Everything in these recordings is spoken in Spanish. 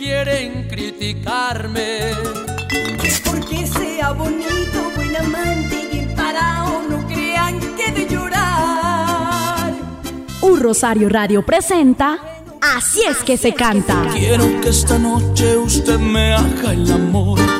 quieren criticarme. Porque sea bonito, buen amante y parado, no crean que de llorar. Un Rosario Radio presenta Así es que se canta. Quiero que esta noche usted me haga el amor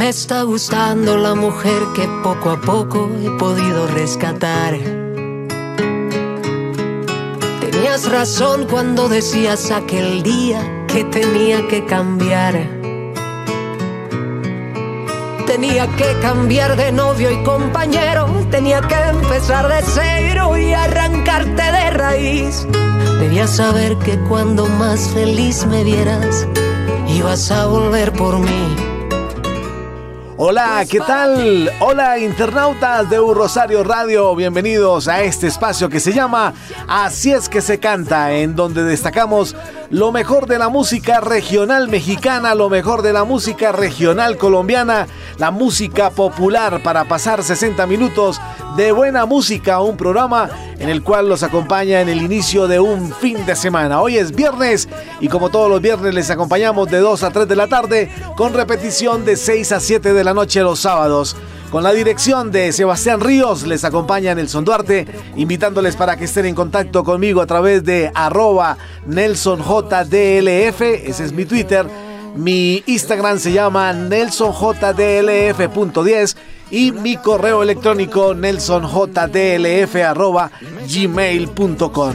Me está gustando la mujer que poco a poco he podido rescatar. Tenías razón cuando decías aquel día que tenía que cambiar. Tenía que cambiar de novio y compañero, tenía que empezar de cero y arrancarte de raíz. Debías saber que cuando más feliz me vieras, ibas a volver por mí. Hola, ¿qué tal? Hola internautas de Un Rosario Radio, bienvenidos a este espacio que se llama Así es que se canta, en donde destacamos lo mejor de la música regional mexicana, lo mejor de la música regional colombiana, la música popular para pasar 60 minutos de buena música, un programa en el cual los acompaña en el inicio de un fin de semana. Hoy es viernes y como todos los viernes les acompañamos de 2 a 3 de la tarde con repetición de 6 a 7 de la noche los sábados. Con la dirección de Sebastián Ríos les acompaña Nelson Duarte, invitándoles para que estén en contacto conmigo a través de arroba NelsonJDLF, ese es mi Twitter. Mi Instagram se llama nelsonjdlf.10 y mi correo electrónico nelsonjdlf.gmail.com.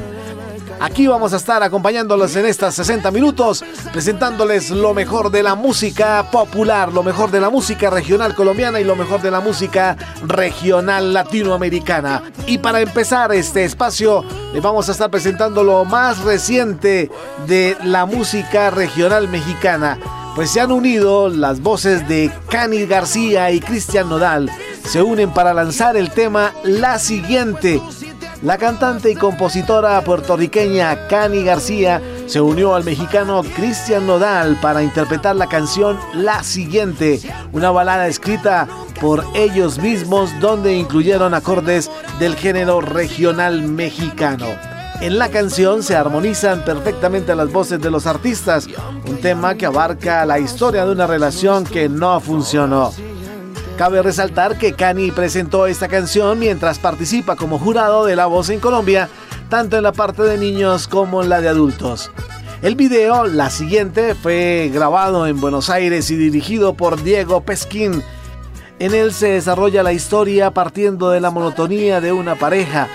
Aquí vamos a estar acompañándolos en estas 60 minutos, presentándoles lo mejor de la música popular, lo mejor de la música regional colombiana y lo mejor de la música regional latinoamericana. Y para empezar este espacio, les vamos a estar presentando lo más reciente de la música regional mexicana. Pues se han unido las voces de Cani García y Cristian Nodal. Se unen para lanzar el tema La Siguiente, la cantante y compositora puertorriqueña Cani García se unió al mexicano Cristian Nodal para interpretar la canción La Siguiente, una balada escrita por ellos mismos donde incluyeron acordes del género regional mexicano. En la canción se armonizan perfectamente las voces de los artistas, un tema que abarca la historia de una relación que no funcionó. Cabe resaltar que Cani presentó esta canción mientras participa como jurado de La Voz en Colombia, tanto en la parte de niños como en la de adultos. El video, la siguiente, fue grabado en Buenos Aires y dirigido por Diego Pesquín. En él se desarrolla la historia partiendo de la monotonía de una pareja,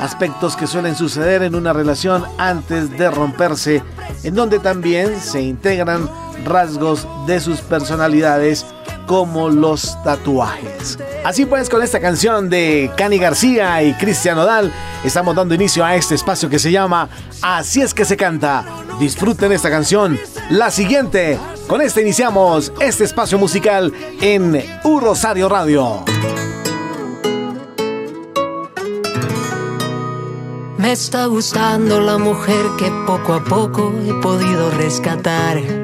aspectos que suelen suceder en una relación antes de romperse, en donde también se integran rasgos de sus personalidades como los tatuajes. Así pues, con esta canción de Cani García y Cristian Odal, estamos dando inicio a este espacio que se llama Así es que se canta. Disfruten esta canción. La siguiente, con esta iniciamos este espacio musical en U Rosario Radio. Me está gustando la mujer que poco a poco he podido rescatar.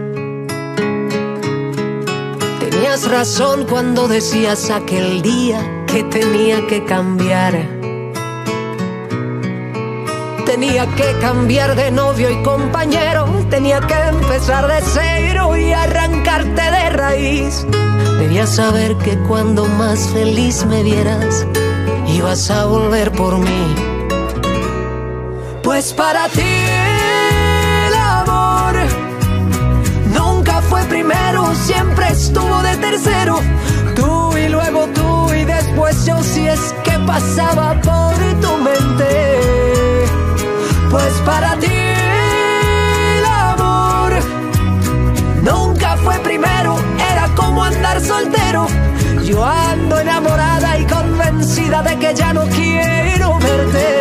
Tenías razón cuando decías aquel día que tenía que cambiar. Tenía que cambiar de novio y compañero, tenía que empezar de cero y arrancarte de raíz. Debías saber que cuando más feliz me vieras, ibas a volver por mí. Pues para ti siempre estuvo de tercero. Tú y luego tú y después yo si es que pasaba por tu mente. Pues para ti el amor nunca fue primero, era como andar soltero. Yo ando enamorada y convencida de que ya no quiero verte.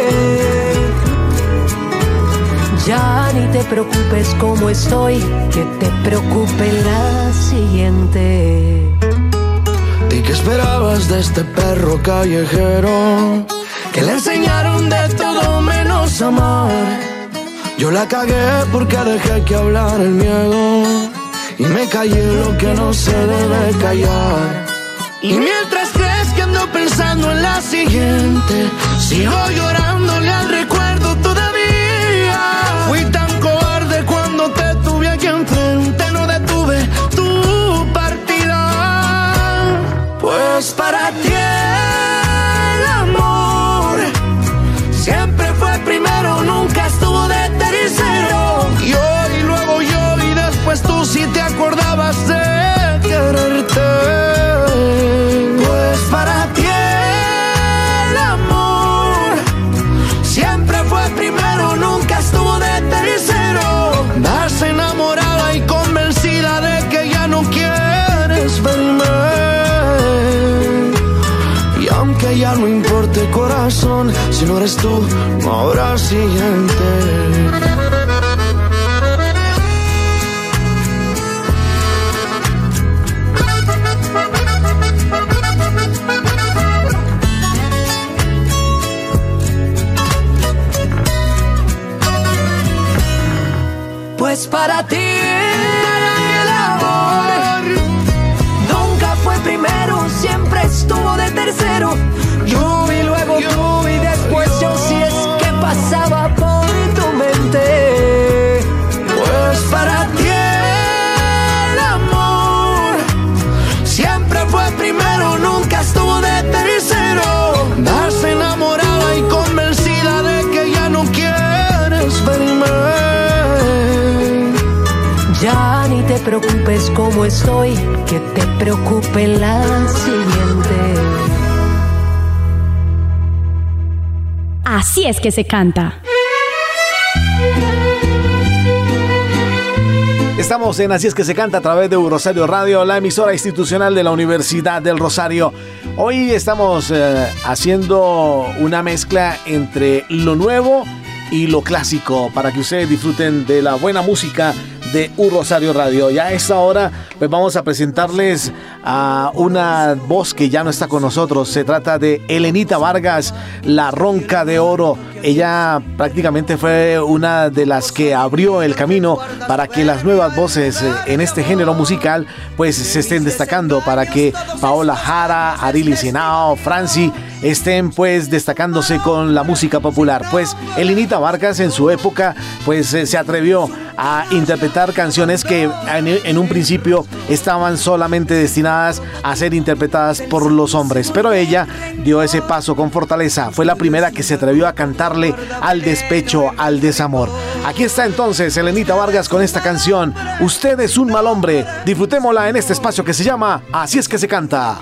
Ni te preocupes como estoy, que te preocupe la siguiente. ¿Y qué esperabas de este perro callejero? Que le enseñaron de todo menos amar. Yo la cagué porque dejé que hablar el miedo. Y me callé lo que no se debe callar. Y mientras crees que ando pensando en la siguiente, sigo llorándole al recuerdo aquí enfrente, no detuve tu partida. Pues para ti el amor siempre eres tú, no habrá siguiente. Pues para ti preocupes como estoy, que te preocupe la siguiente. Así es que se canta. Estamos en Así es que se canta a través de Rosario Radio, la emisora institucional de la Universidad del Rosario. Hoy estamos eh, haciendo una mezcla entre lo nuevo y lo clásico para que ustedes disfruten de la buena música de U Rosario Radio. Ya a esta hora pues vamos a presentarles a una voz que ya no está con nosotros. Se trata de Elenita Vargas, la ronca de oro. Ella prácticamente fue una de las que abrió el camino para que las nuevas voces eh, en este género musical pues se estén destacando, para que Paola Jara, Arili Senao, Franci estén pues destacándose con la música popular. Pues Elenita Vargas en su época pues eh, se atrevió a interpretar canciones que en, en un principio estaban solamente destinadas a ser interpretadas por los hombres, pero ella dio ese paso con fortaleza. Fue la primera que se atrevió a cantarle al despecho, al desamor. Aquí está entonces Elenita Vargas con esta canción. Usted es un mal hombre. Disfrutémosla en este espacio que se llama Así es que se canta.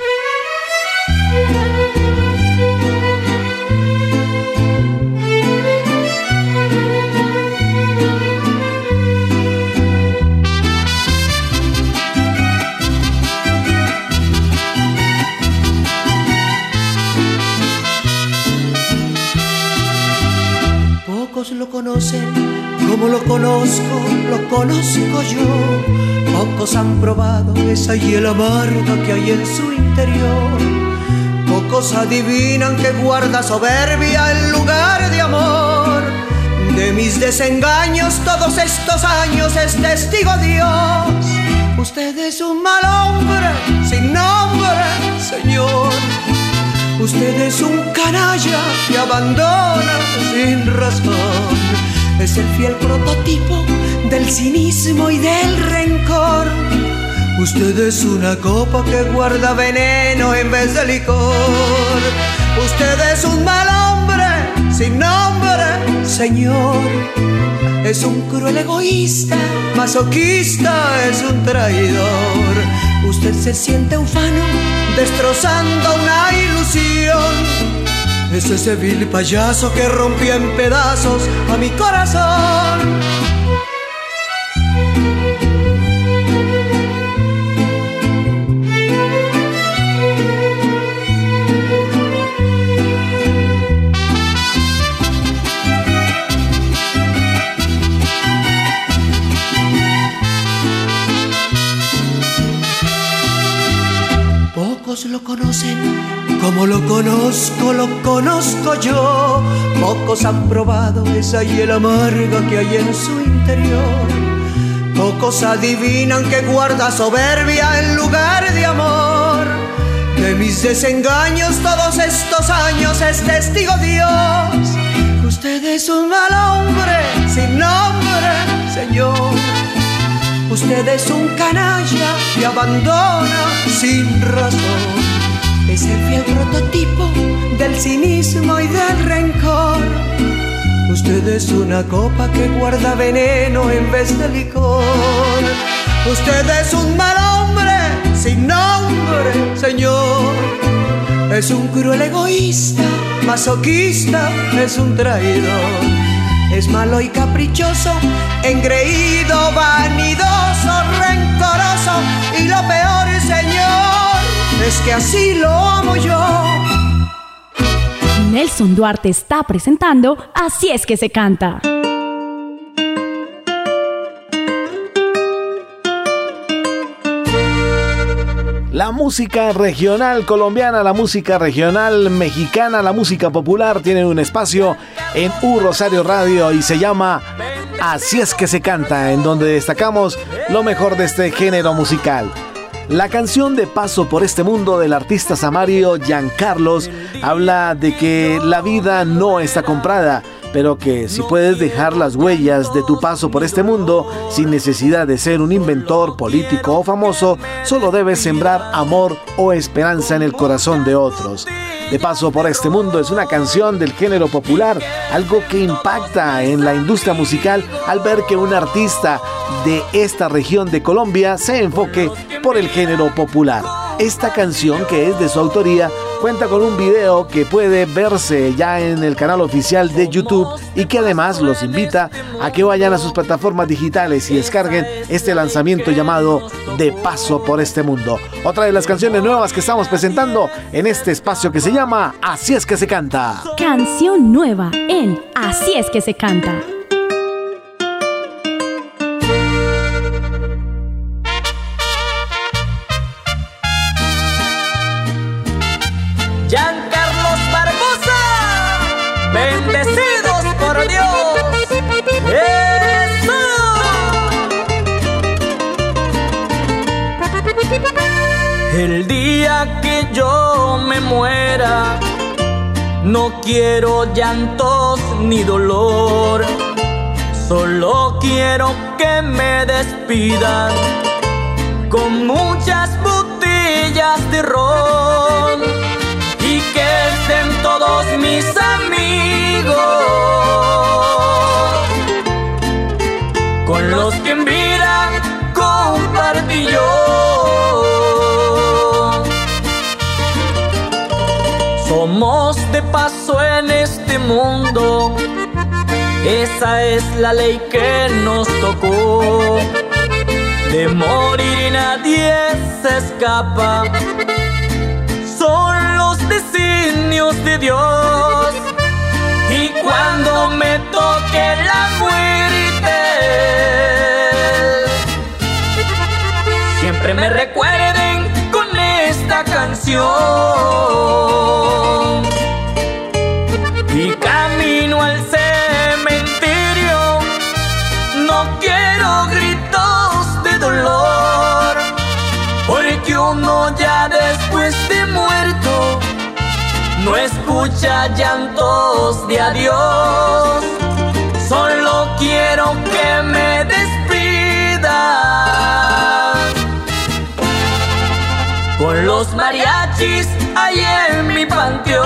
Lo conocen como lo conozco, lo conozco yo. Pocos han probado esa hiel amarga que hay en su interior. Pocos adivinan que guarda soberbia en lugar de amor. De mis desengaños todos estos años es testigo Dios. Usted es un mal hombre sin nombre, Señor. Usted es un canalla que abandona sin razón. Es el fiel prototipo del cinismo y del rencor. Usted es una copa que guarda veneno en vez de licor. Usted es un mal hombre sin nombre, señor. Es un cruel egoísta, masoquista, es un traidor. Usted se siente ufano, destrozando una ilusión. Es ese vil payaso que rompió en pedazos a mi corazón. Lo conocen como lo conozco, lo conozco yo. Pocos han probado esa hiel amarga que hay en su interior. Pocos adivinan que guarda soberbia en lugar de amor. De mis desengaños todos estos años es testigo Dios. Usted es un mal hombre sin nombre, Señor. Usted es un canalla que abandona sin razón. Es el fiel prototipo del cinismo y del rencor. Usted es una copa que guarda veneno en vez de licor. Usted es un mal hombre sin nombre, Señor. Es un cruel egoísta, masoquista, es un traidor es malo y caprichoso, engreído, vanidoso, rencoroso y lo peor, Señor, es que así lo amo yo. Nelson Duarte está presentando Así es que se canta. La música regional colombiana, la música regional mexicana, la música popular tiene un espacio en U Rosario Radio y se llama Así es que se canta, en donde destacamos lo mejor de este género musical. La canción de Paso por este mundo del artista samario Giancarlos habla de que la vida no está comprada, pero que si puedes dejar las huellas de tu paso por este mundo sin necesidad de ser un inventor político o famoso, solo debes sembrar amor o esperanza en el corazón de otros. De paso por este mundo es una canción del género popular, algo que impacta en la industria musical al ver que un artista de esta región de Colombia se enfoque por el género popular. Esta canción, que es de su autoría, cuenta con un video que puede verse ya en el canal oficial de YouTube y que además los invita a que vayan a sus plataformas digitales y descarguen este lanzamiento llamado De Paso por este Mundo. Otra de las canciones nuevas que estamos presentando en este espacio que se llama Así es que se canta. Canción nueva en Así es que se canta. El día que yo me muera, no quiero llantos ni dolor. Solo quiero que me despidan con muchas Paso en este mundo, esa es la ley que nos tocó. De morir y nadie se escapa, son los designios de Dios. Y cuando me toque la muerte, siempre me recuerden con esta canción. no escucha llantos de adiós. Solo quiero que me despidas con los mariachis ahí en mi panteón.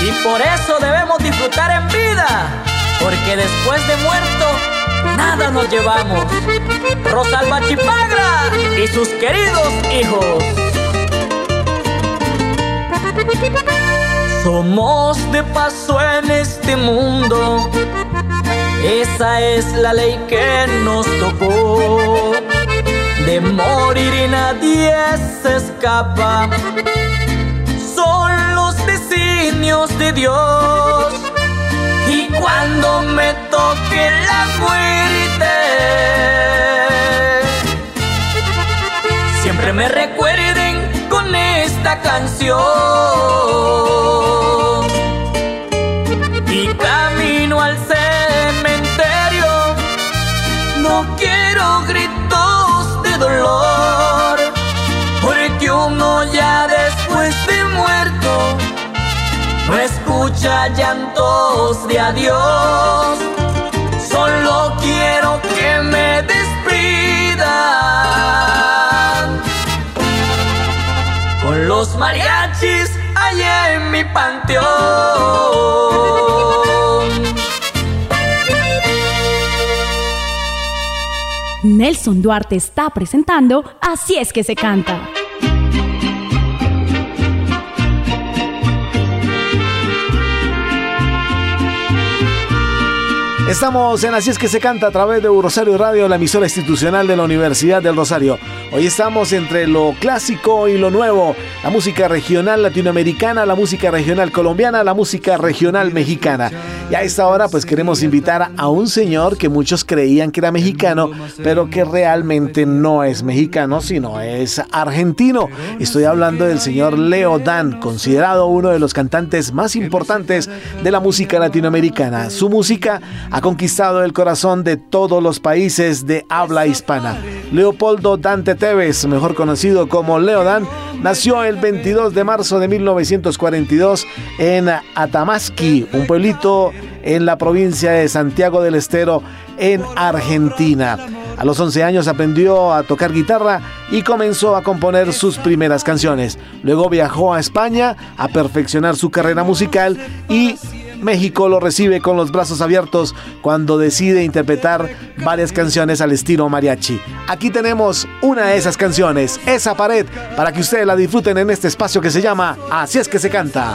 Y por eso debemos disfrutar en vida, porque después de muerto nada nos llevamos. Rosalba Chipagra y sus queridos hijos. Somos de paso en este mundo, esa es la ley que nos tocó. De morir y nadie se escapa, son los designios de Dios. Cuando me toque la muerte, siempre me recuerden con esta canción. Escucha llantos de adiós. Solo quiero que me despidan con los mariachis allá en mi panteón. Nelson Duarte está presentando Así es que se canta. Estamos en Así es que se canta a través de Rosario Radio, la emisora institucional de la Universidad del Rosario. Hoy estamos entre lo clásico y lo nuevo, la música regional latinoamericana, la música regional colombiana, la música regional mexicana. Y a esta hora pues queremos invitar a un señor que muchos creían que era mexicano, pero que realmente no es mexicano, sino es argentino. Estoy hablando del señor Leo Dan, considerado uno de los cantantes más importantes de la música latinoamericana. Su música ha conquistado el corazón de todos los países de habla hispana. Leopoldo Dante Tevez, mejor conocido como Leo Dan, nació el 22 de marzo de 1942 en Atamasqui, un pueblito en la provincia de Santiago del Estero, en Argentina. A los 11 años aprendió a tocar guitarra y comenzó a componer sus primeras canciones. Luego viajó a España a perfeccionar su carrera musical y México lo recibe con los brazos abiertos cuando decide interpretar varias canciones al estilo mariachi. Aquí tenemos una de esas canciones, esa pared, para que ustedes la disfruten en este espacio que se llama Así es que se canta.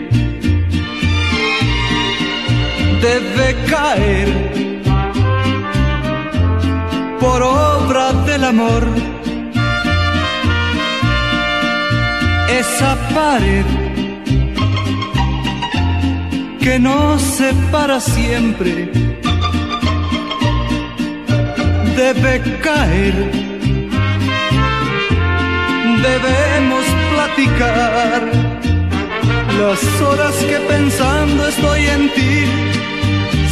debe caer por obra del amor. Esa pared que nos separa siempre debe caer. Debemos platicar las horas que pensando estoy en ti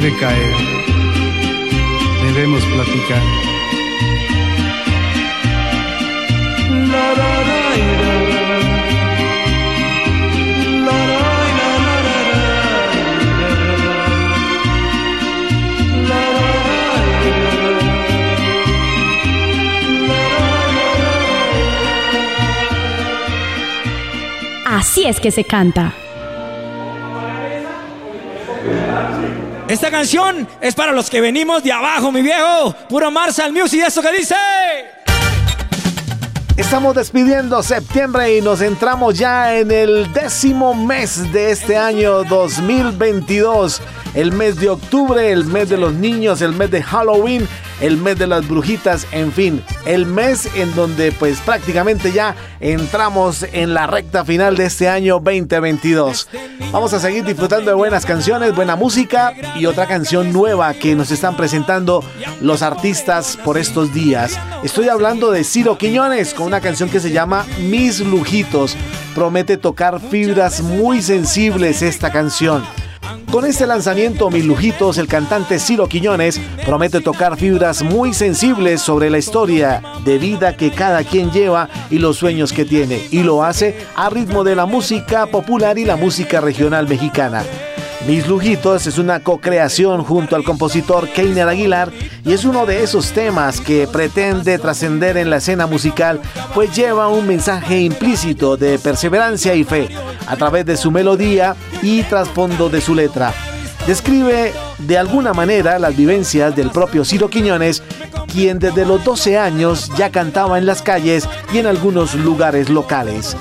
debe caer, debemos platicar. Así es que se canta. Esta canción es para los que venimos de abajo, mi viejo. Puro Marshall Music, ¿eso que dice? Estamos despidiendo septiembre y nos entramos ya en el décimo mes de este año 2022. El mes de octubre, el mes de los niños, el mes de Halloween, el mes de las brujitas, en fin, el mes en donde pues prácticamente ya entramos en la recta final de este año 2022. Vamos a seguir disfrutando de buenas canciones, buena música y otra canción nueva que nos están presentando los artistas por estos días. Estoy hablando de Ciro Quiñones con una canción que se llama Mis Lujitos. Promete tocar fibras muy sensibles esta canción. Con este lanzamiento, Mis Lujitos, el cantante Ciro Quiñones promete tocar fibras muy sensibles sobre la historia de vida que cada quien lleva y los sueños que tiene, y lo hace a ritmo de la música popular y la música regional mexicana. Mis Lujitos es una co-creación junto al compositor Keiner Aguilar y es uno de esos temas que pretende trascender en la escena musical, pues lleva un mensaje implícito de perseverancia y fe a través de su melodía y trasfondo de su letra. Describe de alguna manera las vivencias del propio Ciro Quiñones, quien desde los 12 años ya cantaba en las calles y en algunos lugares locales.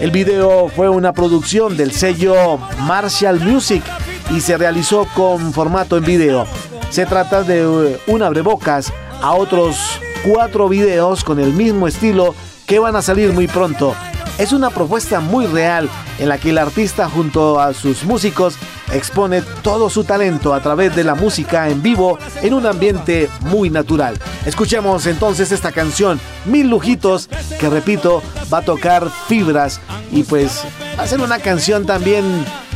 El video fue una producción del sello Marshall Music y se realizó con formato en video. Se trata de eh, un abrebocas a otros cuatro videos con el mismo estilo que van a salir muy pronto. Es una propuesta muy real en la que el artista junto a sus músicos expone todo su talento a través de la música en vivo en un ambiente muy natural. Escuchemos entonces esta canción, Mil Lujitos, que repito, va a tocar fibras y pues va a ser una canción también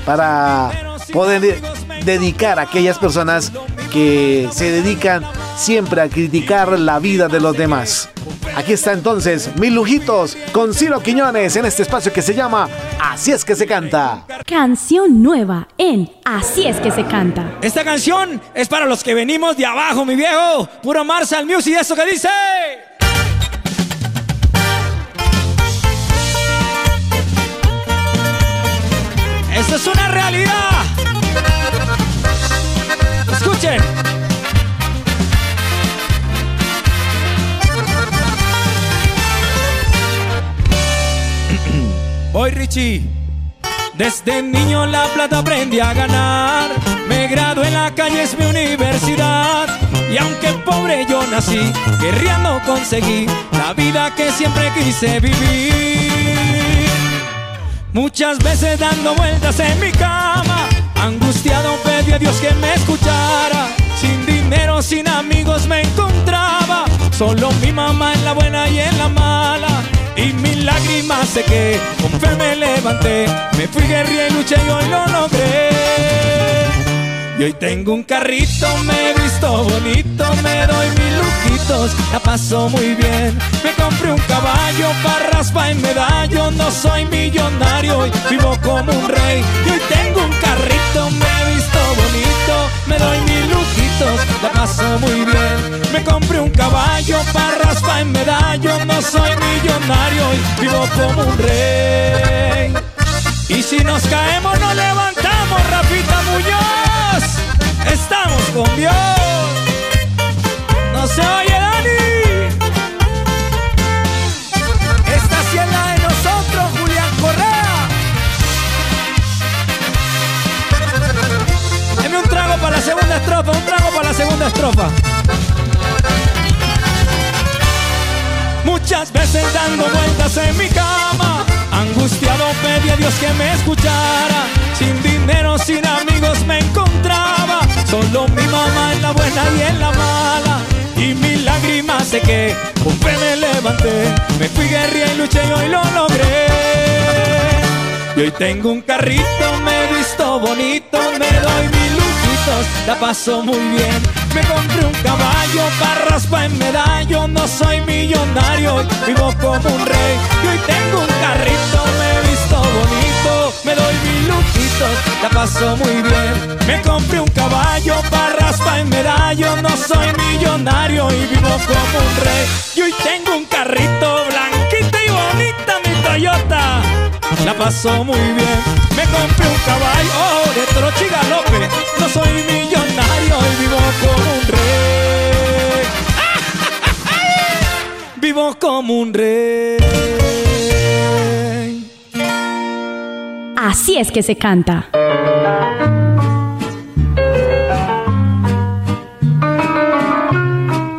para poder dedicar a aquellas personas que se dedican siempre a criticar la vida de los demás. Aquí está entonces Mil Lujitos con Ciro Quiñones en este espacio que se llama Así es que se canta. Canción nueva en Así es que se canta. Esta canción es para los que venimos de abajo, mi viejo. Puro Marshall Music, ¿eso que dice? Eso es una realidad. Hoy Richie, desde niño la plata aprendí a ganar. Me gradué en la calle, es mi universidad. Y aunque pobre yo nací, guerreando conseguí la vida que siempre quise vivir. Muchas veces dando vueltas en mi cama, angustiado pedí a Dios que me escuchara. Sin dinero, sin amigos me encontraba, solo mi mamá en la buena y en la mala. Y mis lágrimas sequé, con fe me levanté, me fui guerrilla y luché y hoy lo logré. Y hoy tengo un carrito, me he visto bonito, me doy mil lujitos, la paso muy bien. Me compré un caballo para raspa en medallo, no soy millonario y vivo como un rey. Y hoy tengo un carrito, me he visto bonito, me doy mil lujitos, la paso muy bien. Me compré un caballo para raspa en medallo, no soy millonario y vivo como un rey. Y si nos caemos, nos levantamos, Rafita Muñoz. Estamos con Dios. No se oye, Dani. Esta sí es Un trago para la segunda estrofa, un trago para la segunda estrofa. Muchas veces dando vueltas en mi cama, angustiado pedí a Dios que me escuchara. Sin dinero, sin amigos me encontraba, solo mi mamá en la buena y en la mala. y mi lágrima sequé. Con fe me levanté, me fui guerrilla y luché y hoy lo logré. Y hoy tengo un carrito, me he visto bonito, me doy mis la paso muy bien. Me compré un caballo para raspar en medallo, no soy millonario, vivo como un rey. Y hoy tengo un carrito, me he visto bonito, me doy mis lujitos, la paso muy bien. Me compré un caballo para raspar en medallo, no soy millonario y vivo como un rey. Y hoy tengo un carrito blanquito y bonita mi Toyota la paso muy bien. Me compré un caballo de troche y galope. No soy millonario y vivo como un rey. vivo como un rey. Así es que se canta.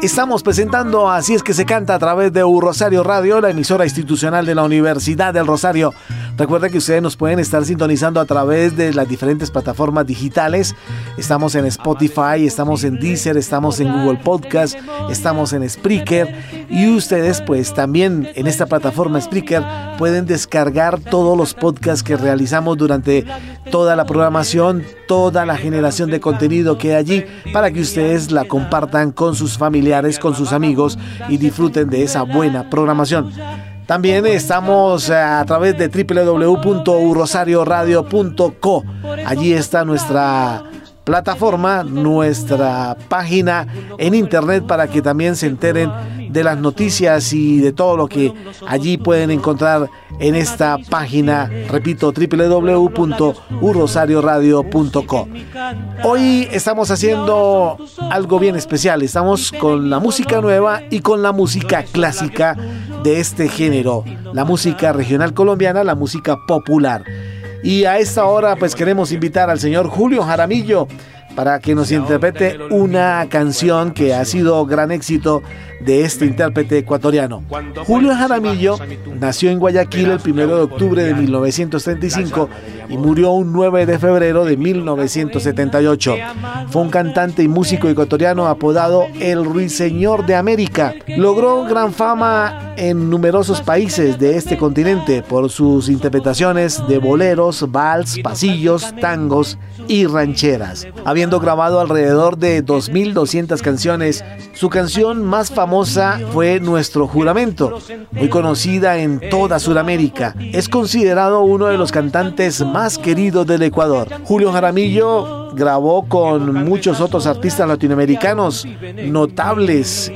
Estamos presentando Así es que se canta a través de U Rosario Radio, la emisora institucional de la Universidad del Rosario. Recuerden que ustedes nos pueden estar sintonizando a través de las diferentes plataformas digitales. Estamos en Spotify, estamos en Deezer, estamos en Google Podcast, estamos en Spreaker y ustedes pues también en esta plataforma Spreaker pueden descargar todos los podcasts que realizamos durante toda la programación, toda la generación de contenido que hay allí para que ustedes la compartan con sus familiares, con sus amigos y disfruten de esa buena programación. También estamos eh, a través de www.urosarioradio.co. Allí está nuestra plataforma, nuestra página en internet para que también se enteren de las noticias y de todo lo que allí pueden encontrar en esta página, repito, www.urrosarioradio.com. Hoy estamos haciendo algo bien especial, estamos con la música nueva y con la música clásica de este género, la música regional colombiana, la música popular. Y a esta hora pues queremos invitar al señor Julio Jaramillo para que nos interprete una canción que ha sido gran éxito de este intérprete ecuatoriano. Julio Jaramillo nació en Guayaquil el 1 de octubre de 1935 y murió un 9 de febrero de 1978. Fue un cantante y músico ecuatoriano apodado El Ruiseñor de América. Logró gran fama en numerosos países de este continente por sus interpretaciones de boleros, vals, pasillos, tangos y rancheras. Habiendo grabado alrededor de 2.200 canciones, su canción más famosa fue Nuestro Juramento, muy conocida en toda Sudamérica. Es considerado uno de los cantantes más queridos del Ecuador. Julio Jaramillo grabó con muchos otros artistas latinoamericanos notables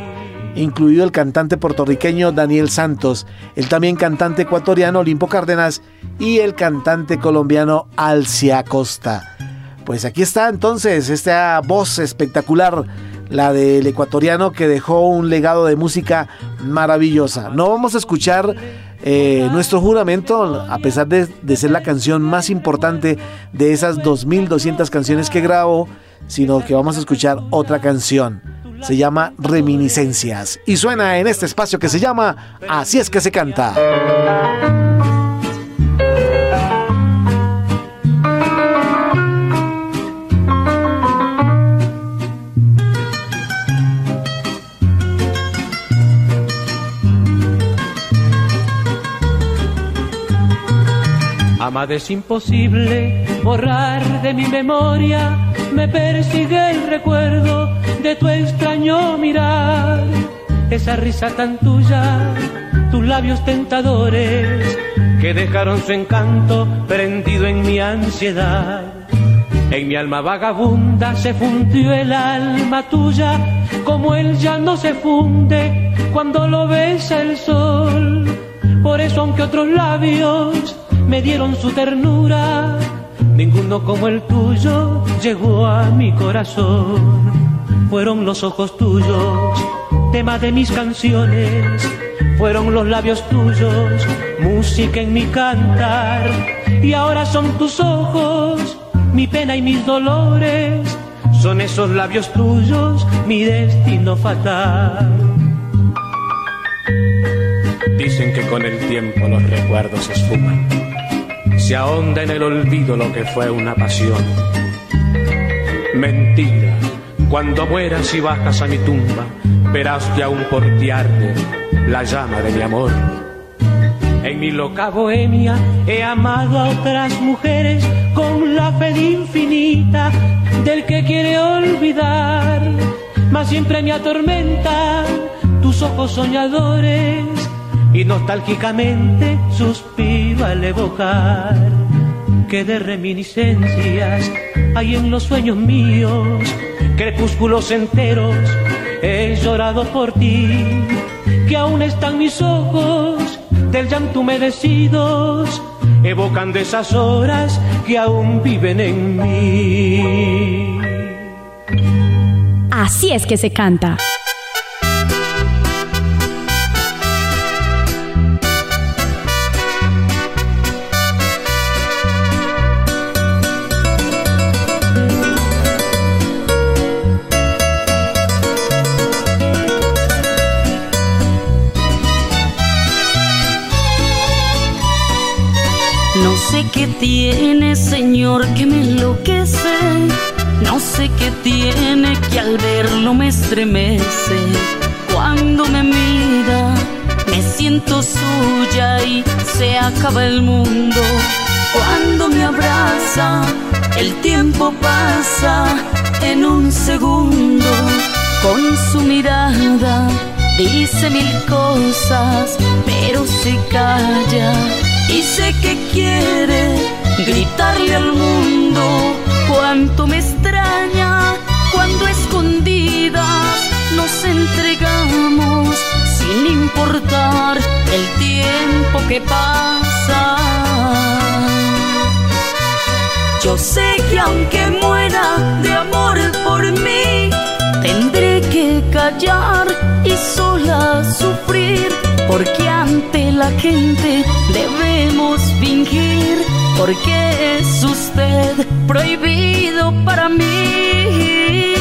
incluido el cantante puertorriqueño Daniel Santos, el también cantante ecuatoriano Olimpo Cárdenas y el cantante colombiano Alcia Costa. Pues aquí está entonces esta voz espectacular, la del ecuatoriano que dejó un legado de música maravillosa. No vamos a escuchar eh, nuestro juramento, a pesar de, de, ser la canción más importante de esas 2.200 canciones que grabó, sino que vamos a escuchar otra canción. Se llama Reminiscencias y suena en este espacio que se llama Así es que se canta. Amada es imposible borrar de mi memoria, me persigue el recuerdo de tu extraño mirar, esa risa tan tuya, tus labios tentadores que dejaron su encanto prendido en mi ansiedad. En mi alma vagabunda se fundió el alma tuya, como él ya no se funde cuando lo besa el sol. Por eso aunque otros labios me dieron su ternura, ninguno como el tuyo llegó a mi corazón. Fueron los ojos tuyos, tema de mis canciones, fueron los labios tuyos, música en mi cantar, y ahora son tus ojos, mi pena y mis dolores, son esos labios tuyos, mi destino fatal. Dicen que con el tiempo los recuerdos se esfuman se ahonda en el olvido lo que fue una pasión. Mentira, cuando mueras y bajas a mi tumba, verás que aún por ti la llama de mi amor. En mi loca bohemia he amado a otras mujeres con la fe infinita del que quiere olvidar, mas siempre me atormentan tus ojos soñadores y nostálgicamente suspiro al evocar que de reminiscencias hay en los sueños míos, crepúsculos enteros, he llorado por ti, que aún están mis ojos del llanto humedecidos, evocando esas horas que aún viven en mí. Así es que se canta. Qué tiene, Señor, que me enloquece. No sé qué tiene que al verlo me estremece. Cuando me mira, me siento suya y se acaba el mundo. Cuando me abraza, el tiempo pasa en un segundo. Con su mirada dice mil cosas, pero se calla y sé que quiere gritarle al mundo cuánto me extraña cuando escondidas nos entregamos sin importar el tiempo que pasa. Yo sé que aunque muera de amor por mí, tendré que callar y sola sufrir porque ante la gente debemos fingir, porque es usted prohibido para mí.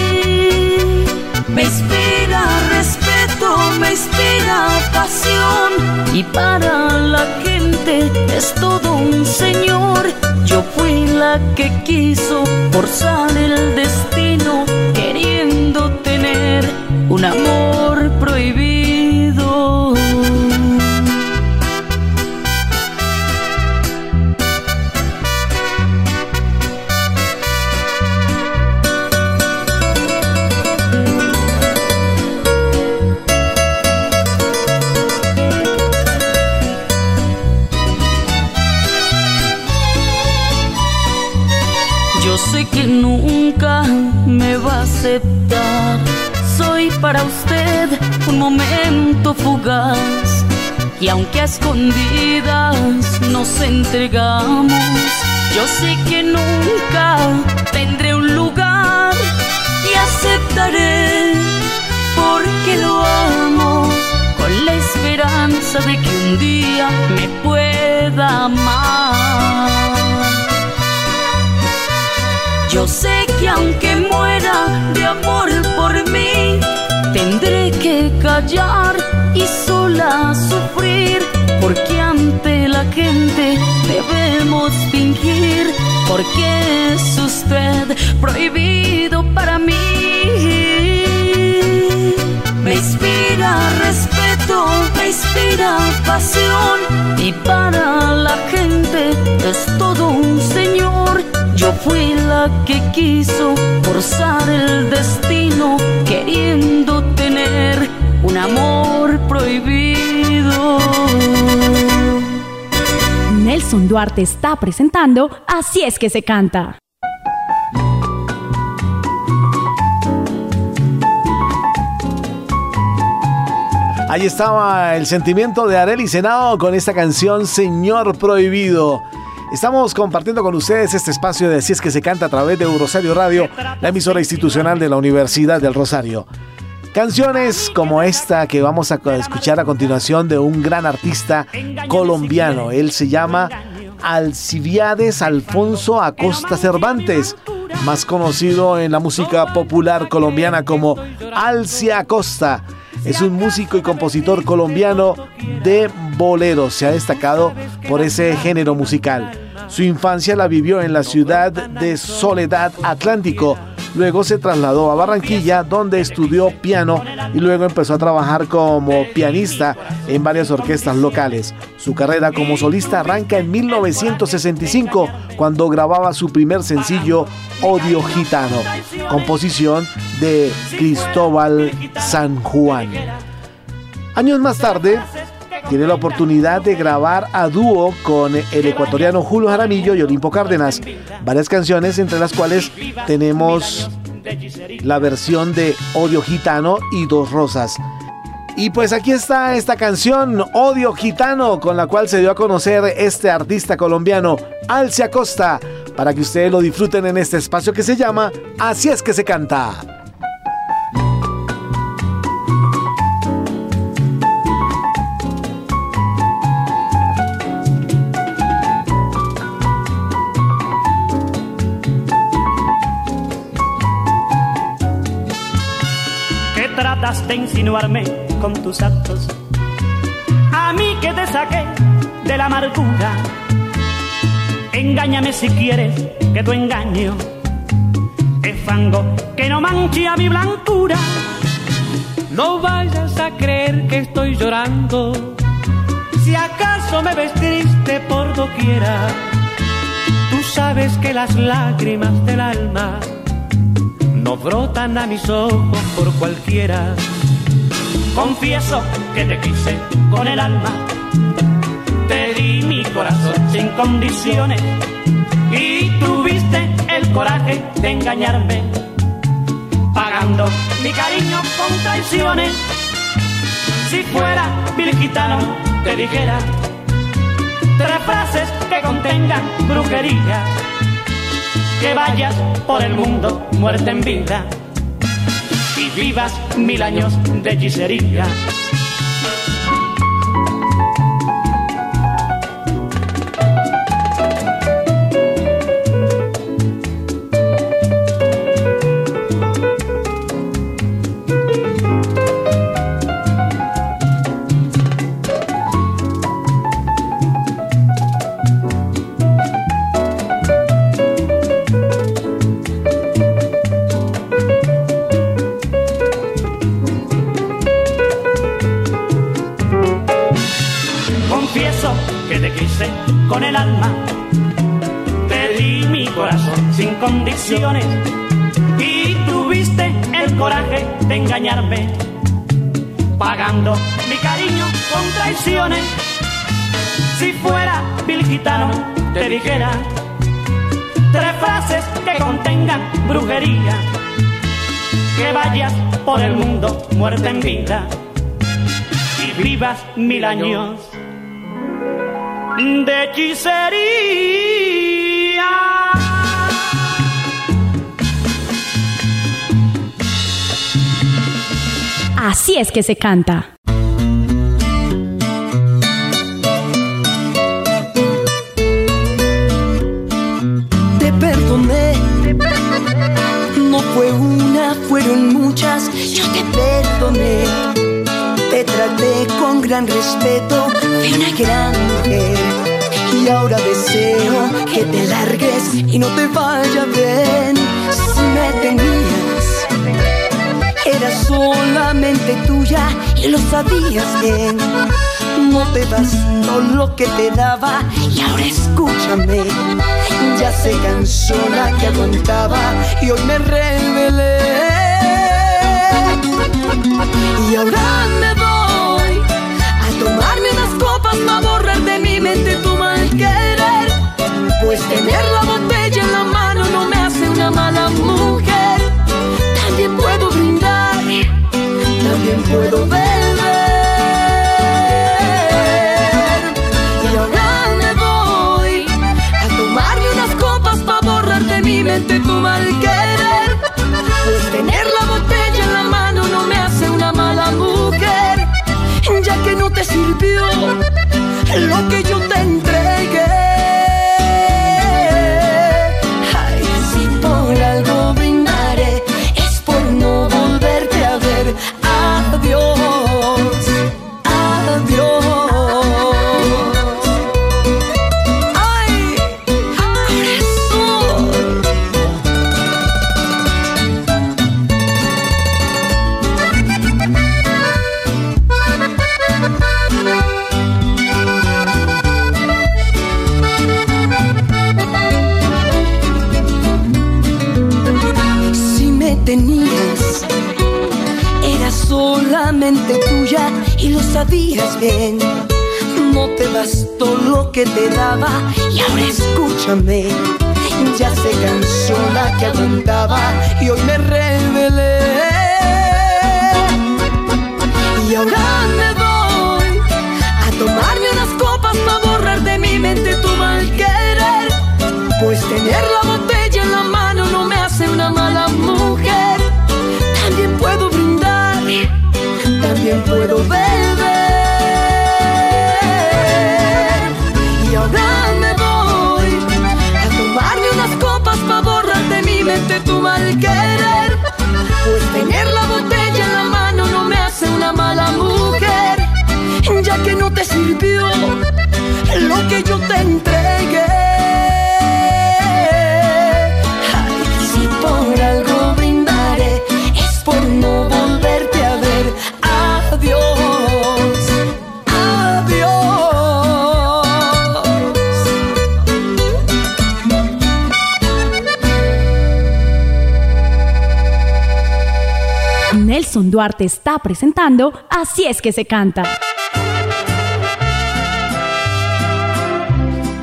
Me inspira respeto, me inspira pasión y para la gente es todo un señor. Yo fui la que quiso forzar el destino queriendo tener un amor prohibido. Para usted un momento fugaz. Y aunque a escondidas nos entregamos, yo sé que nunca tendré un lugar y aceptaré porque lo amo con la esperanza de que un día me pueda amar. Yo sé que aunque muera de amor por mí, tendré que callar y sola sufrir, porque ante la gente debemos fingir, porque es usted prohibido para mí. Me inspira respeto, me inspira pasión y para la gente es fui la que quiso forzar el destino queriendo tener un amor prohibido. Nelson Duarte está presentando Así es que se canta. Ahí estaba el sentimiento de Arely Senado con esta canción Señor Prohibido. Estamos compartiendo con ustedes este espacio de Si es que se canta a través de Rosario Radio, la emisora institucional de la Universidad del Rosario. Canciones como esta que vamos a escuchar a continuación de un gran artista colombiano. Él se llama Alcibiades Alfonso Acosta Cervantes, más conocido en la música popular colombiana como Alcia Acosta. Es un músico y compositor colombiano de bolero. Se ha destacado por ese género musical. Su infancia la vivió en la ciudad de Soledad Atlántico, Luego se trasladó a Barranquilla, donde estudió piano y luego empezó a trabajar como pianista en varias orquestas locales. Su carrera como solista arranca en 1965, cuando grababa su primer sencillo, Odio Gitano, composición de Cristóbal San Juan. Años más tarde, tiene la oportunidad de grabar a dúo con el ecuatoriano Julio Jaramillo y Olimpo Cárdenas. Varias canciones, entre las cuales tenemos la versión de Odio Gitano y Dos Rosas. Y pues aquí está esta canción, Odio Gitano, con la cual se dio a conocer este artista colombiano, Alcia Costa, para que ustedes lo disfruten en este espacio que se llama Así es que se canta. Insinuarme con tus actos. A mí que te saqué de la amargura. Engáñame si quieres que tu engaño es fango que no manche a mi blancura. No vayas a creer que estoy llorando. Si acaso me ves triste por doquiera, tú sabes que las lágrimas del alma no brotan a mis ojos por cualquiera. Confieso que te quise con el alma, te di mi corazón sin condiciones y tuviste el coraje de engañarme, pagando mi cariño con traiciones. Si fuera virgitano, te dijera tres frases que contengan brujería que vayas por el mundo muerte en vida y vivas mil años de hechicería. Y tuviste el coraje de engañarme, pagando mi cariño con traiciones. Si fuera vil gitano, te dijera tres frases que contengan brujería, que vayas por el mundo muerta en vida y vivas mil años de hechicería. Así es que se canta. Te perdoné. No fue una, fueron muchas. Yo te perdoné. Te traté con gran respeto que te largues y no te vaya bien. Si me tenías era solamente tuya y lo sabías bien. No te todo lo que te daba y ahora escúchame. Ya se cansó la que aguantaba y hoy me rebelé. Y ahora me voy a tomarme unas copas para Pues tener la botella en la mano no me hace una mala mujer. También puedo brindar también puedo beber. Y ahora me voy a tomarme unas copas para borrar de mi mente tu mal querer. Pues tener la botella en la mano no me hace una mala mujer, ya que no te sirvió lo que Duarte está presentando Así es que se canta.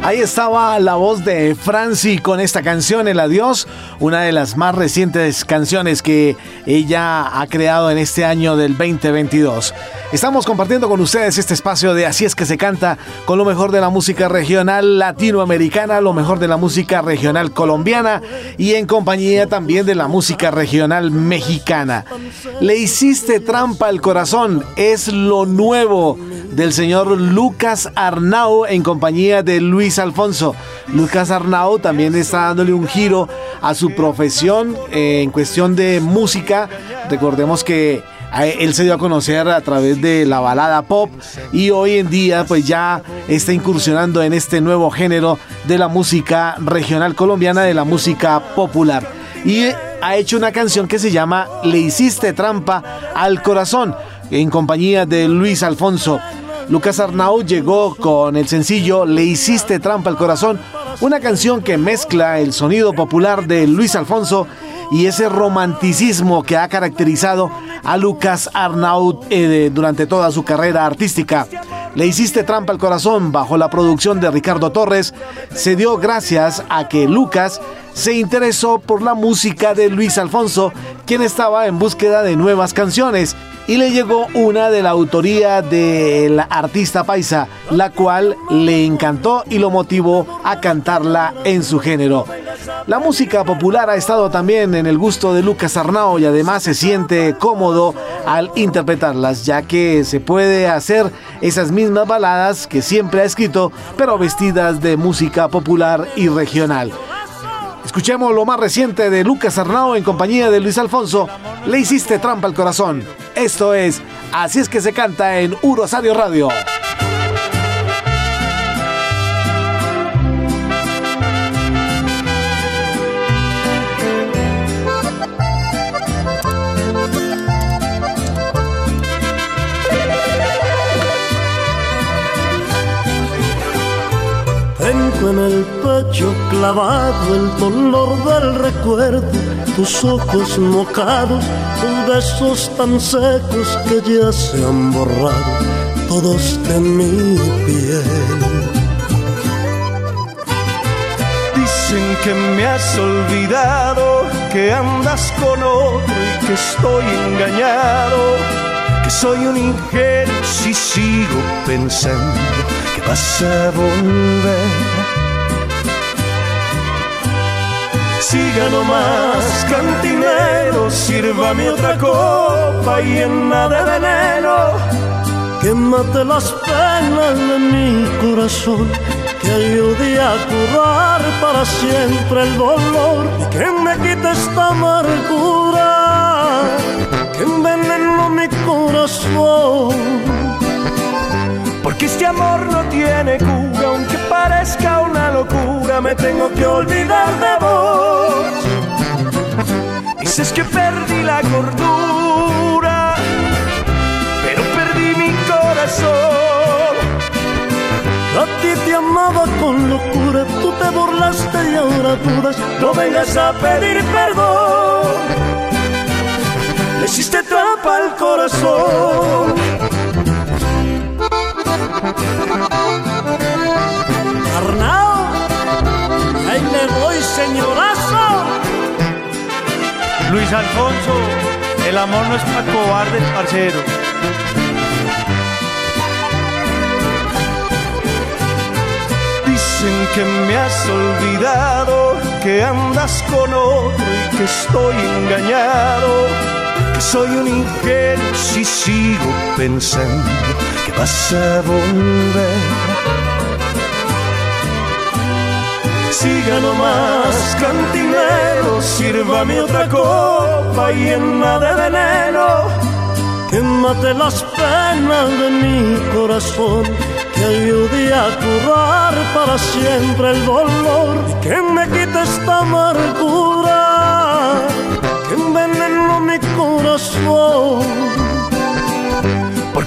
Ahí estaba la voz de Franci con esta canción, El Adiós, una de las más recientes canciones que ella ha creado en este año del 2022. Estamos compartiendo con ustedes este espacio de Así es que se canta con lo mejor de la música regional latinoamericana, lo mejor de la música regional colombiana y en compañía también de la música regional mexicana. Le hiciste trampa al corazón, es lo nuevo del señor Lucas Arnau en compañía de Luis Alfonso. Lucas Arnau también está dándole un giro a su profesión eh, en cuestión de música. Recordemos que él se dio a conocer a través de la balada pop y hoy en día pues ya está incursionando en este nuevo género de la música regional colombiana, de la música popular. Y ha hecho una canción que se llama Le hiciste trampa al corazón en compañía de Luis Alfonso. Lucas Arnau llegó con el sencillo Le hiciste trampa al corazón, una canción que mezcla el sonido popular de Luis Alfonso y ese romanticismo que ha caracterizado a Lucas Arnau eh, durante toda su carrera artística. Le hiciste trampa al corazón bajo la producción de Ricardo Torres, se dio gracias a que Lucas se interesó por la música de Luis Alfonso, quien estaba en búsqueda de nuevas canciones, y le llegó una de la autoría del artista paisa, la cual le encantó y lo motivó a cantarla en su género. La música popular ha estado también en el gusto de Lucas Arnao y además se siente cómodo al interpretarlas, ya que se puede hacer esas mismas baladas que siempre ha escrito, pero vestidas de música popular y regional. Escuchemos lo más reciente de Lucas Arnao en compañía de Luis Alfonso. Le hiciste trampa al corazón. Esto es Así es que se canta en Urosario Radio. En el pecho clavado el dolor del recuerdo, tus ojos mojados, tus besos tan secos que ya se han borrado todos de mi piel. Dicen que me has olvidado, que andas con otro y que estoy engañado, que soy un ingenuo si sigo pensando que vas a volver. Siga nomás, cantinero, sírvame otra copa llena de veneno. Que mate las penas de mi corazón, que ayude a curar para siempre el dolor y que me quite esta amargura que envenenó mi corazón. Porque este amor no tiene cura, aunque parezca una locura, me tengo que olvidar de vos. Dices que perdí la cordura, pero perdí mi corazón. A ti te amaba con locura, tú te burlaste y ahora dudas. No vengas a pedir perdón. le hiciste trampa al corazón. Luis Alfonso, el amor no es para cobardes, parcero. Dicen que me has olvidado, que andas con otro y que estoy engañado, que soy un ingenuo si sigo pensando que vas a volver. Siga nomás, cantinero, sírvame otra copa llena de veneno. Que mate las penas de mi corazón, que ayude a curar para siempre el dolor, que me quite esta amargura, que envenenó mi corazón.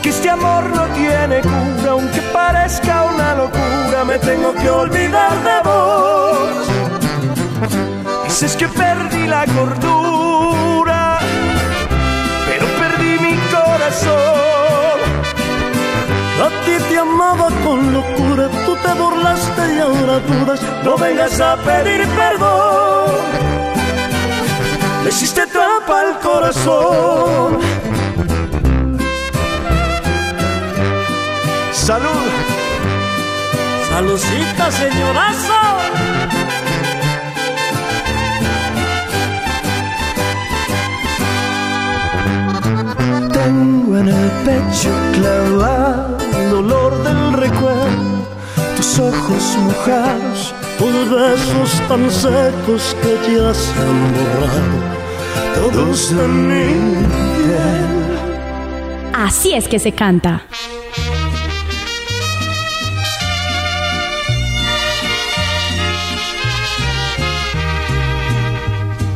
Porque este amor no tiene cura, aunque parezca una locura, me tengo que olvidar de vos. Dices que perdí la cordura, pero perdí mi corazón. A ti te amaba con locura, tú te burlaste y ahora dudas, no vengas a pedir perdón. Le hiciste trampa al corazón. Salud. Saludcita, señorazo. Tengo en el pecho clavado el dolor del recuerdo, tus ojos mojados, tus besos tan secos que ya se han borrado, todos de mi piel. Así es que se canta.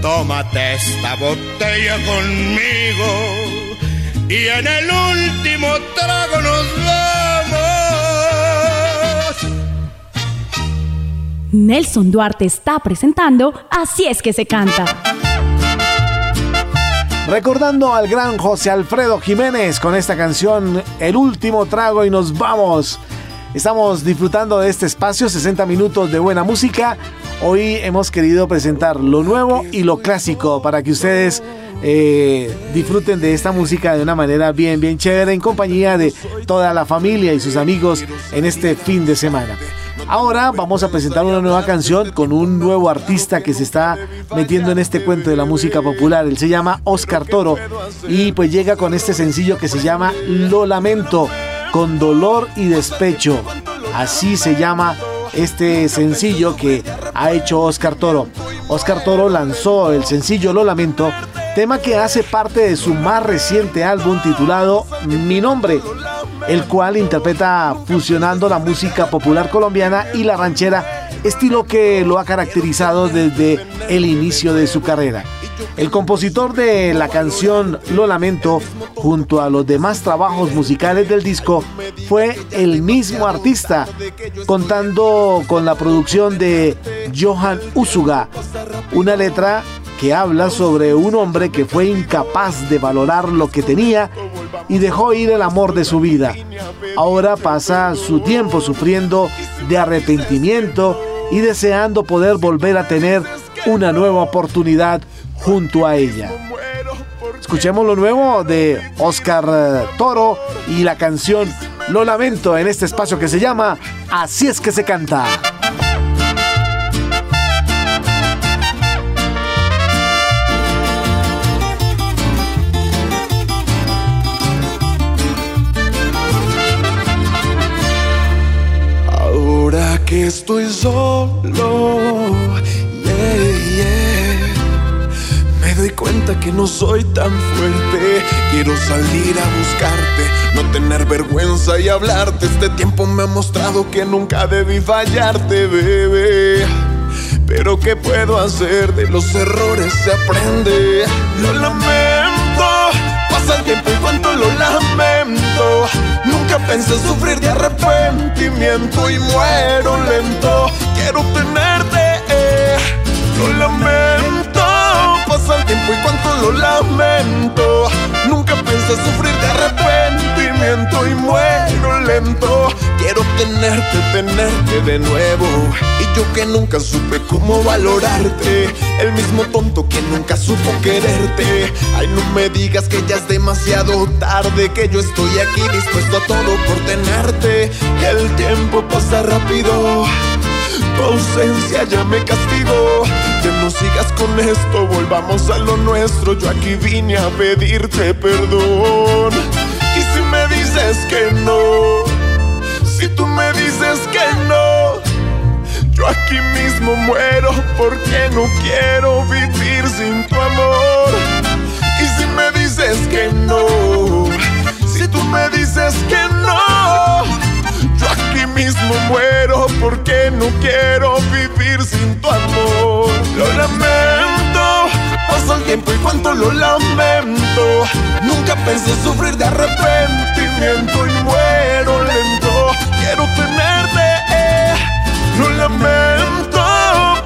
tómate esta botella conmigo y en el último trago nos vamos. Nelson Duarte está presentando Así es que se canta. Recordando al gran José Alfredo Jiménez con esta canción El último trago y nos vamos. Estamos disfrutando de este espacio, 60 minutos de buena música. Hoy hemos querido presentar lo nuevo y lo clásico para que ustedes eh, disfruten de esta música de una manera bien, bien chévere en compañía de toda la familia y sus amigos en este fin de semana. Ahora vamos a presentar una nueva canción con un nuevo artista que se está metiendo en este cuento de la música popular. Él se llama Oscar Toro y pues llega con este sencillo que se llama Lo Lamento. Con dolor y despecho. Así se llama este sencillo que ha hecho Oscar Toro. Oscar Toro lanzó el sencillo Lo Lamento, tema que hace parte de su más reciente álbum titulado Mi Nombre, el cual interpreta fusionando la música popular colombiana y la ranchera, estilo que lo ha caracterizado desde el inicio de su carrera. El compositor de la canción Lo Lamento, junto a los demás trabajos musicales del disco, fue el mismo artista, contando con la producción de Johan Usuga, una letra que habla sobre un hombre que fue incapaz de valorar lo que tenía y dejó ir el amor de su vida. Ahora pasa su tiempo sufriendo de arrepentimiento y deseando poder volver a tener una nueva oportunidad junto a ella. Escuchemos lo nuevo de Oscar eh, Toro y la canción Lo Lamento en este espacio que se llama Así es que se canta. Ahora que estoy solo, cuenta que no soy tan fuerte. Quiero salir a buscarte, no tener vergüenza y hablarte. Este tiempo me ha mostrado que nunca debí fallarte, bebé. Pero ¿qué puedo hacer? De los errores se aprende. Lo lamento, pasa el tiempo y cuánto lo lamento. Nunca pensé sufrir de arrepentimiento y muero lento. Quiero tenerte, eh. lo lamento. Y cuánto lo lamento. Nunca pensé sufrir de arrepentimiento y muero lento. Quiero tenerte, tenerte de nuevo. Y yo que nunca supe cómo valorarte. El mismo tonto que nunca supo quererte. Ay, no me digas que ya es demasiado tarde. Que yo estoy aquí dispuesto a todo por tenerte. Que el tiempo pasa rápido. Tu ausencia ya me castigó. Que no sigas con esto, volvamos a lo nuestro. Yo aquí vine a pedirte perdón. Y si me dices que no, si tú me dices que no, yo aquí mismo muero porque no quiero vivir sin tu amor. Y si me dices que no, si tú me dices que no, yo aquí mismo muero porque no quiero vivir sin tu amor. Lo lamento, pasa el tiempo y cuánto lo lamento. Nunca pensé sufrir de arrepentimiento y muero lento. Quiero tenerte, eh. lo lamento.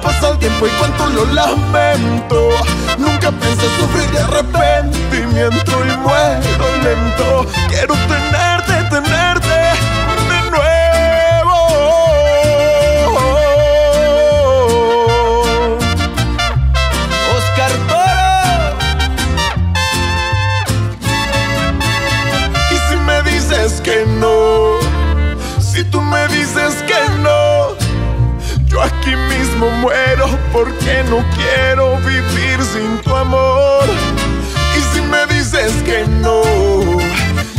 Pasa el tiempo y cuánto lo lamento. Nunca pensé sufrir de arrepentimiento y muero lento. Quiero tenerte, porque no quiero vivir sin tu amor. Y si me dices que no,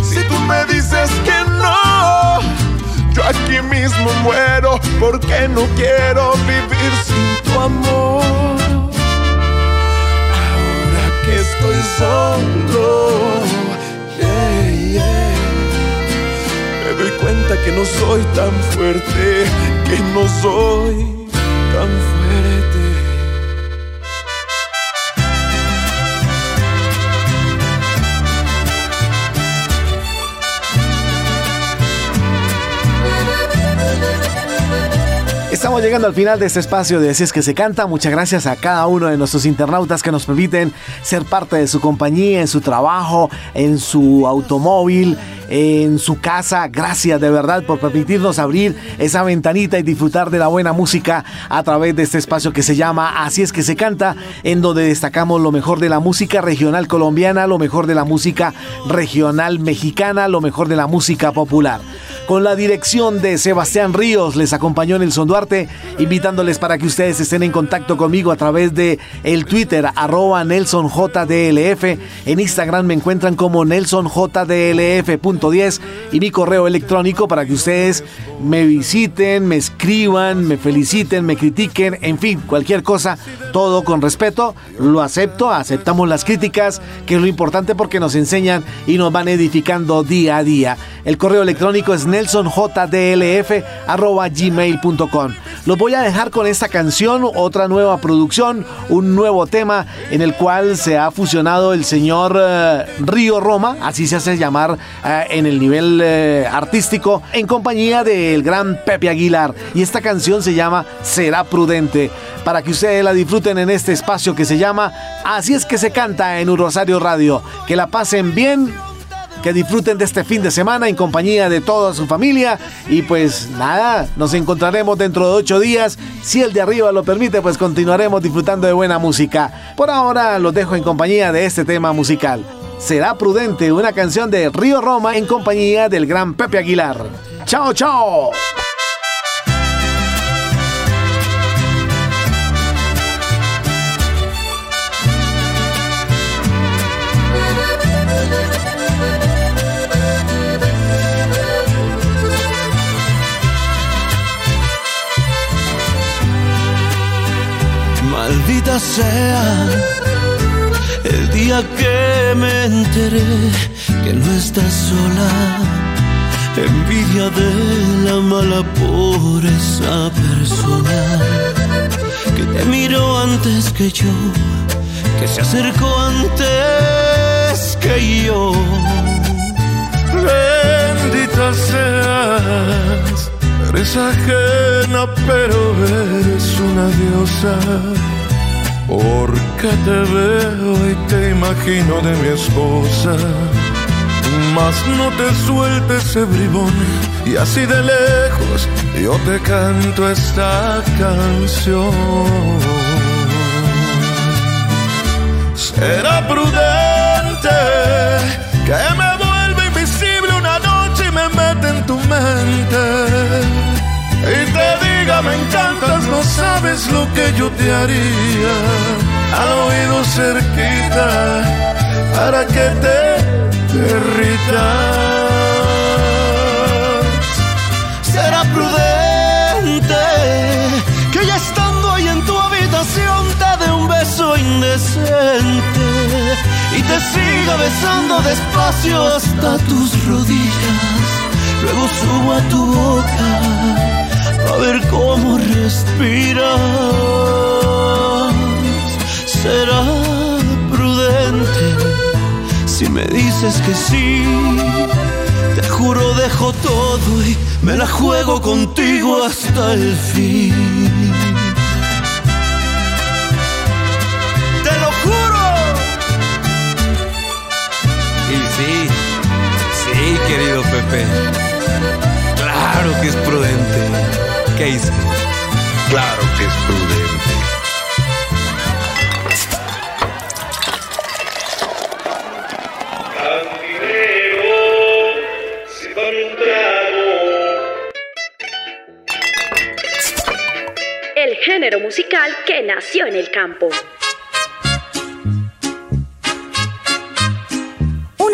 si tú me dices que no, yo aquí mismo muero porque no quiero vivir sin tu amor. Ahora que estoy solo, yeah, me doy cuenta que no soy tan fuerte, que no soy tan fuerte. Llegando al final de este espacio de Así es que se canta. Muchas gracias a cada uno de nuestros internautas que nos permiten ser parte de su compañía, en su trabajo, en su automóvil, en su casa. Gracias de verdad por permitirnos abrir esa ventanita y disfrutar de la buena música a través de este espacio que se llama Así es que se canta, en donde destacamos lo mejor de la música regional colombiana, lo mejor de la música regional mexicana, lo mejor de la música popular. con la dirección de Sebastián Ríos. Les acompañó Nelson Duarte, invitándoles para que ustedes estén en contacto conmigo a través de el Twitter, arroba NelsonJDLF. En Instagram me encuentran como NelsonJDLF.10 y mi correo electrónico para que ustedes me visiten, me escriban, me feliciten, me critiquen, en fin, cualquier cosa, todo con respeto, lo acepto, aceptamos las críticas, que es lo importante porque nos enseñan y nos van edificando día a día. El correo electrónico es nelsonjdlf.gmail.com. Los voy a dejar con esta canción, otra nueva producción, un nuevo tema en el cual se ha fusionado el señor eh, Río Roma, así se hace llamar eh, en el nivel eh, artístico, en compañía del gran Pepe Aguilar. Y esta canción se llama Será Prudente, para que ustedes la disfruten en este espacio que se llama Así es que se canta en Rosario Radio. Que la pasen bien que disfruten de este fin de semana en compañía de toda su familia. Y pues nada, nos encontraremos dentro de ocho días. Si el de arriba lo permite, pues continuaremos disfrutando de buena música. Por ahora los dejo en compañía de este tema musical. Será prudente una canción de Río Roma en compañía del gran Pepe Aguilar. ¡Chao, chao! Maldita sea día que me enteré que no estás sola. Envidia de la mala por esa persona que te miró antes que yo, que se acercó antes que yo. Bendita seas, eres ajena pero eres una diosa. Porque te veo y te imagino de mi esposa. Mas no te sueltes ese bribón y así de lejos yo te canto esta canción. Será prudente que me vuelva invisible una noche y me meta en tu mente y te me encantas, no sabes lo que yo te haría al oído cerquita para que te derritas. Será prudente que ya estando ahí en tu habitación te dé un beso indecente y te siga besando despacio hasta tus rodillas. Luego subo a tu boca a ver cómo respiras. Será prudente si me dices que sí. Te juro dejo todo y me la juego contigo hasta el fin. Te lo juro. Y sí, sí, querido Pepe. Claro que es prudente. ¿Qué hice? Claro que es prudente. El género musical que nació en el campo.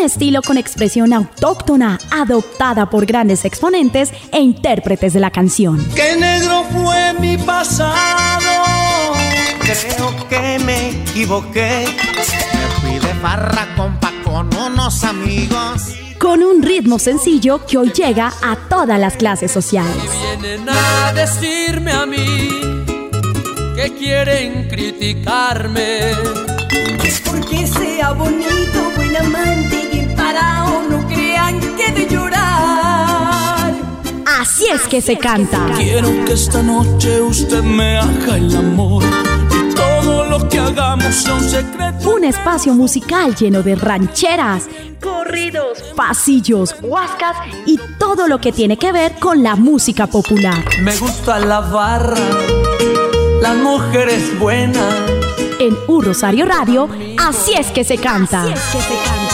Estilo con expresión autóctona, adoptada por grandes exponentes e intérpretes de la canción. Qué negro fue mi pasado. Creo que me equivoqué. Me fui de farra compa con unos amigos. Con un ritmo sencillo que hoy llega a todas las clases sociales. Vienen a decirme a mí que quieren criticarme. Es porque sea bonito, buen amante Así es que se canta. Quiero que esta noche usted me haga el amor y todo lo que hagamos sea un secreto. Un espacio musical lleno de rancheras, Corridos, pasillos, huascas y todo lo que tiene que ver con la música popular. Me gusta la barra, las mujeres buenas. En Un Rosario Radio, así es que se canta. Así es que se canta.